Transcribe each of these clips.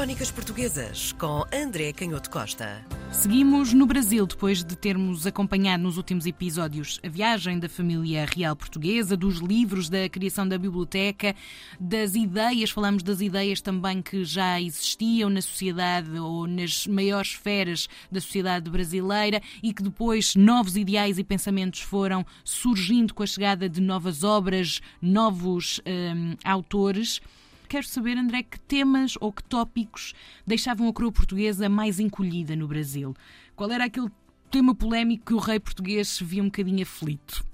Crónicas Portuguesas com André Canhoto Costa. Seguimos no Brasil depois de termos acompanhado nos últimos episódios a viagem da família real portuguesa, dos livros, da criação da biblioteca, das ideias, falamos das ideias também que já existiam na sociedade ou nas maiores esferas da sociedade brasileira e que depois novos ideais e pensamentos foram surgindo com a chegada de novas obras, novos hum, autores. Quero saber, André, que temas ou que tópicos deixavam a coroa portuguesa mais encolhida no Brasil? Qual era aquele tema polémico que o rei português se via um bocadinho aflito?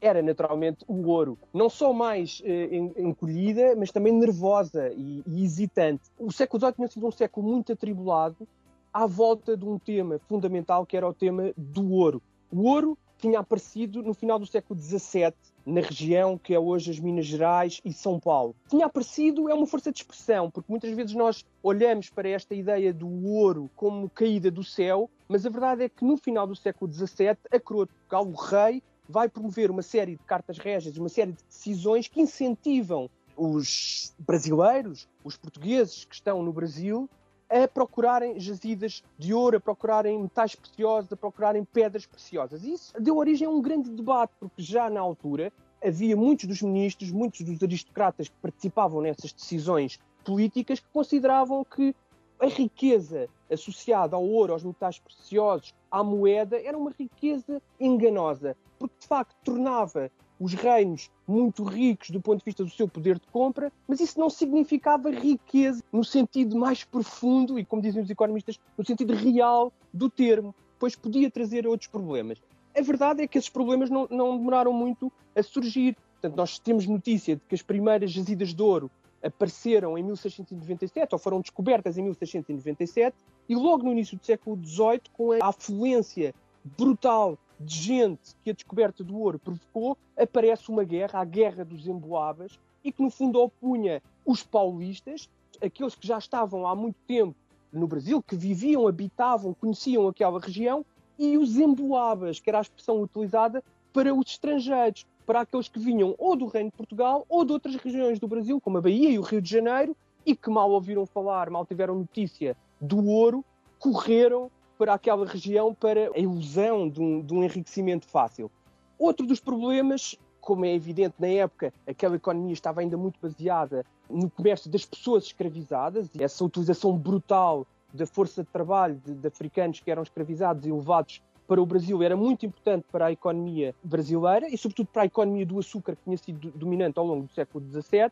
Era naturalmente o ouro, não só mais eh, encolhida, mas também nervosa e, e hesitante. O século XVIII tinha sido um século muito atribulado à volta de um tema fundamental que era o tema do ouro. O ouro tinha aparecido no final do século XVII na região que é hoje as Minas Gerais e São Paulo. Tinha aparecido, é uma força de expressão, porque muitas vezes nós olhamos para esta ideia do ouro como caída do céu, mas a verdade é que no final do século XVII, a coroa de Portugal, o rei, vai promover uma série de cartas régias, uma série de decisões que incentivam os brasileiros, os portugueses que estão no Brasil, a procurarem jazidas de ouro, a procurarem metais preciosos, a procurarem pedras preciosas. Isso deu origem a um grande debate, porque já na altura havia muitos dos ministros, muitos dos aristocratas que participavam nessas decisões políticas que consideravam que a riqueza associada ao ouro, aos metais preciosos, à moeda, era uma riqueza enganosa, porque de facto tornava os reinos muito ricos do ponto de vista do seu poder de compra, mas isso não significava riqueza no sentido mais profundo e, como dizem os economistas, no sentido real do termo, pois podia trazer outros problemas. A verdade é que esses problemas não, não demoraram muito a surgir. Portanto, nós temos notícia de que as primeiras jazidas de ouro apareceram em 1697 ou foram descobertas em 1697 e logo no início do século XVIII, com a afluência brutal de gente que a descoberta do ouro provocou, aparece uma guerra, a Guerra dos Emboabas, e que no fundo opunha os paulistas, aqueles que já estavam há muito tempo no Brasil, que viviam, habitavam, conheciam aquela região, e os emboabas, que era a expressão utilizada para os estrangeiros, para aqueles que vinham ou do Reino de Portugal ou de outras regiões do Brasil, como a Bahia e o Rio de Janeiro, e que mal ouviram falar, mal tiveram notícia do ouro, correram para aquela região para a ilusão de um, de um enriquecimento fácil. Outro dos problemas, como é evidente na época, aquela economia estava ainda muito baseada no comércio das pessoas escravizadas, e essa utilização brutal da força de trabalho de, de, africanos que eram escravizados e levados para o Brasil era muito importante para a economia brasileira e, sobretudo, para a economia do açúcar, que tinha sido dominante ao longo do século XVII.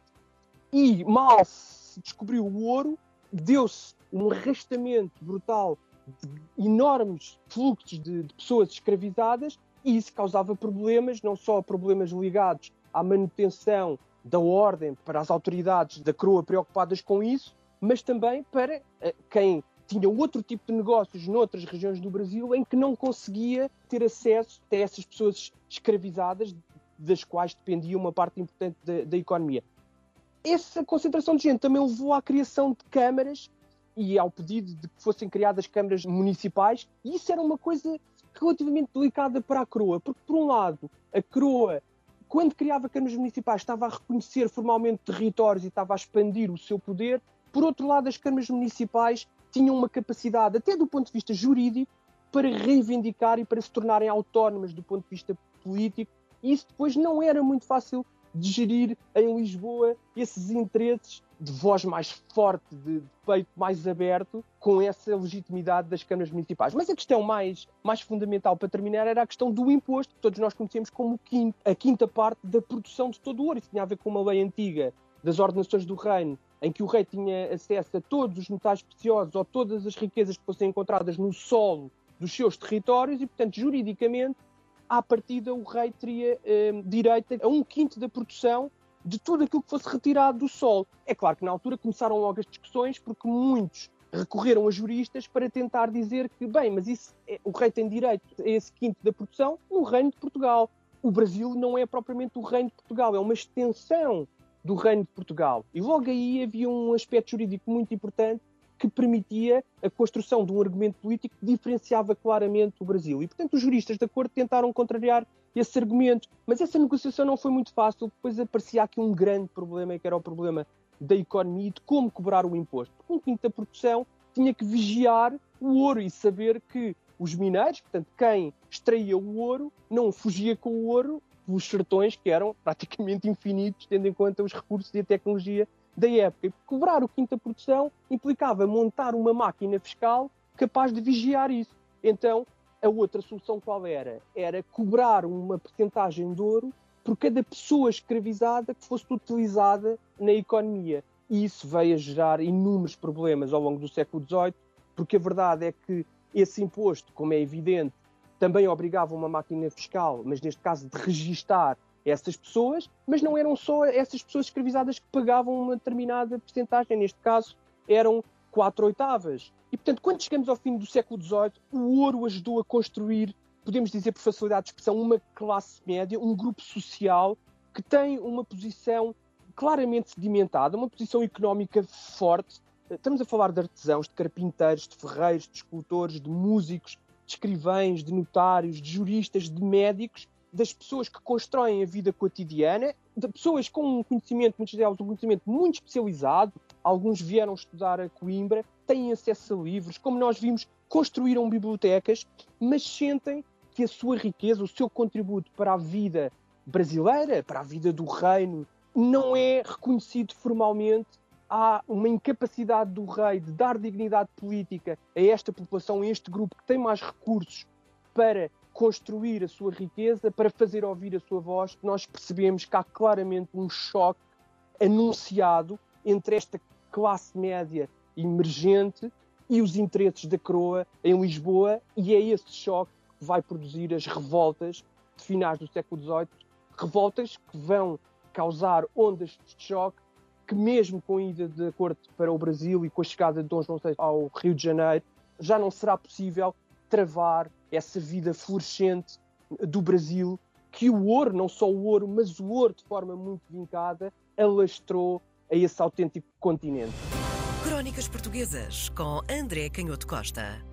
E mal se descobriu o ouro, deu-se um arrastamento brutal enormes fluxos de, de pessoas escravizadas e isso causava problemas, não só problemas ligados à manutenção da ordem para as autoridades da coroa preocupadas com isso, mas também para uh, quem tinha outro tipo de negócios noutras regiões do Brasil em que não conseguia ter acesso a essas pessoas escravizadas, das quais dependia uma parte importante da, da economia. Essa concentração de gente também levou à criação de câmaras e ao pedido de que fossem criadas câmaras municipais, e isso era uma coisa relativamente delicada para a coroa, porque, por um lado, a coroa, quando criava câmaras municipais, estava a reconhecer formalmente territórios e estava a expandir o seu poder, por outro lado, as câmaras municipais tinham uma capacidade, até do ponto de vista jurídico, para reivindicar e para se tornarem autónomas do ponto de vista político, e isso depois não era muito fácil de gerir em Lisboa esses interesses de voz mais forte, de, peito mais aberto, com essa legitimidade das câmaras municipais. Mas a questão mais, mais fundamental para terminar era a questão do imposto, que todos nós conhecemos como a quinta parte da produção de todo o ouro. Isso tinha a ver com uma lei antiga das ordenações do reino, em que o rei tinha acesso a todos os metais preciosos ou todas as riquezas que fossem encontradas no solo dos seus territórios e, portanto, juridicamente, à partida, o rei teria eh, direito a um quinto da produção de tudo aquilo que fosse retirado do solo. É claro que na altura começaram logo as discussões, porque muitos recorreram a juristas para tentar dizer que, bem, mas isso, é, o rei tem direito a esse quinto da produção no Reino de Portugal. O Brasil não é propriamente o Reino de Portugal, é uma extensão do Reino de Portugal. E logo aí havia um aspecto jurídico muito importante que permitia a construção de um argumento político que diferenciava claramente o Brasil. E, portanto, os juristas da corte tentaram contrariar esse argumento. Mas essa negociação não foi muito fácil, depois aparecia aqui um grande problema, que era o problema da economia e de como cobrar o imposto. Um quinto da produção tinha que vigiar o ouro e saber que os mineiros, portanto, quem extraía o ouro, não fugia com o ouro pelos sertões que eram praticamente infinitos, tendo em conta os recursos e a tecnologia da época. E cobrar o quinto da produção implicava montar uma máquina fiscal capaz de vigiar isso. Então, a outra solução qual era? Era cobrar uma porcentagem de ouro por cada pessoa escravizada que fosse utilizada na economia. E isso veio a gerar inúmeros problemas ao longo do século XVIII, porque a verdade é que esse imposto, como é evidente, também obrigava uma máquina fiscal, mas neste caso de registar essas pessoas, mas não eram só essas pessoas escravizadas que pagavam uma determinada porcentagem, neste caso eram quatro oitavas. E, portanto, quando chegamos ao fim do século XVIII, o ouro ajudou a construir, podemos dizer por facilidade de expressão, uma classe média, um grupo social que tem uma posição claramente sedimentada, uma posição económica forte. Estamos a falar de artesãos, de carpinteiros, de ferreiros, de escultores, de músicos, de escrivães, de notários, de juristas, de médicos, das pessoas que constroem a vida cotidiana, de pessoas com um conhecimento, muitos delas um conhecimento muito especializado, alguns vieram estudar a Coimbra, têm acesso a livros, como nós vimos, construíram bibliotecas, mas sentem que a sua riqueza, o seu contributo para a vida brasileira, para a vida do reino, não é reconhecido formalmente. Há uma incapacidade do rei de dar dignidade política a esta população, a este grupo que tem mais recursos para construir a sua riqueza, para fazer ouvir a sua voz, nós percebemos que há claramente um choque anunciado entre esta classe média emergente e os interesses da coroa em Lisboa, e é esse choque que vai produzir as revoltas de finais do século XVIII, revoltas que vão causar ondas de choque que mesmo com a ida de acordo para o Brasil e com a chegada de Dom João VI ao Rio de Janeiro, já não será possível travar essa vida florescente do Brasil, que o ouro, não só o ouro, mas o ouro de forma muito vincada, alastrou a esse autêntico continente. Crónicas Portuguesas com André Canhoto Costa.